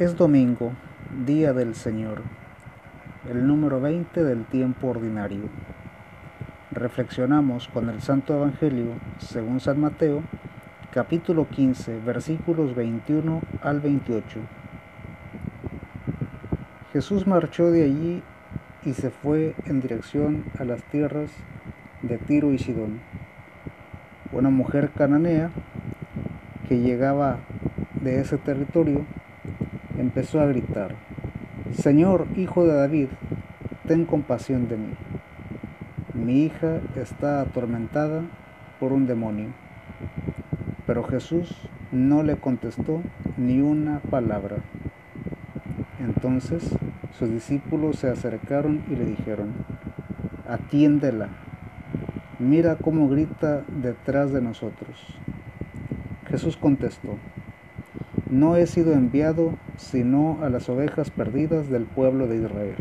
Es domingo, día del Señor, el número 20 del tiempo ordinario. Reflexionamos con el Santo Evangelio según San Mateo, capítulo 15, versículos 21 al 28. Jesús marchó de allí y se fue en dirección a las tierras de Tiro y Sidón. Una mujer cananea que llegaba de ese territorio empezó a gritar, Señor, hijo de David, ten compasión de mí. Mi hija está atormentada por un demonio. Pero Jesús no le contestó ni una palabra. Entonces sus discípulos se acercaron y le dijeron, atiéndela, mira cómo grita detrás de nosotros. Jesús contestó, no he sido enviado sino a las ovejas perdidas del pueblo de Israel.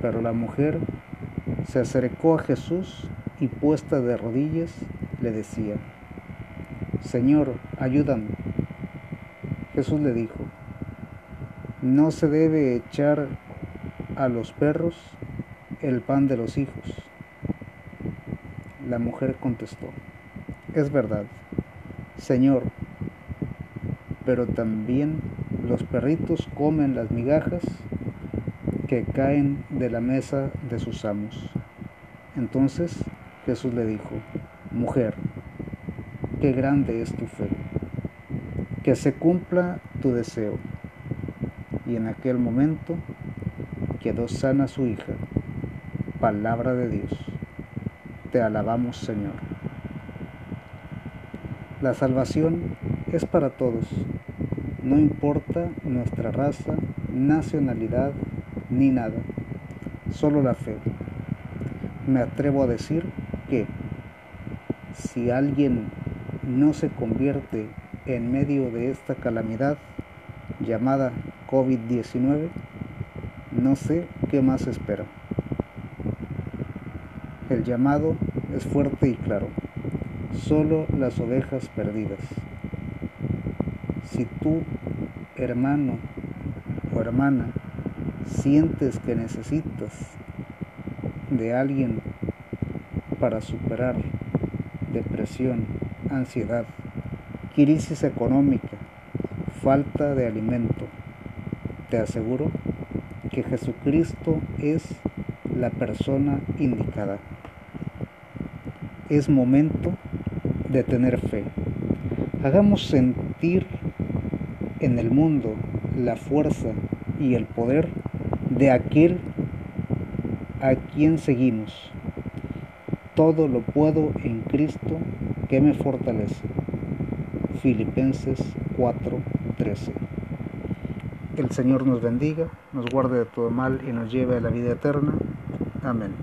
Pero la mujer se acercó a Jesús y puesta de rodillas le decía, Señor, ayúdame. Jesús le dijo, no se debe echar a los perros el pan de los hijos. La mujer contestó, es verdad, Señor, pero también los perritos comen las migajas que caen de la mesa de sus amos. Entonces Jesús le dijo, mujer, qué grande es tu fe, que se cumpla tu deseo. Y en aquel momento quedó sana su hija. Palabra de Dios. Te alabamos Señor. La salvación es para todos, no importa nuestra raza, nacionalidad ni nada, solo la fe. Me atrevo a decir que si alguien no se convierte en medio de esta calamidad llamada COVID-19, no sé qué más espera. El llamado es fuerte y claro, solo las ovejas perdidas. Si tú, hermano o hermana, sientes que necesitas de alguien para superar depresión, ansiedad, crisis económica, falta de alimento, te aseguro que Jesucristo es la persona indicada. Es momento de tener fe. Hagamos sentir en el mundo la fuerza y el poder de aquel a quien seguimos. Todo lo puedo en Cristo que me fortalece. Filipenses 4:13. El Señor nos bendiga, nos guarde de todo mal y nos lleve a la vida eterna. Amén.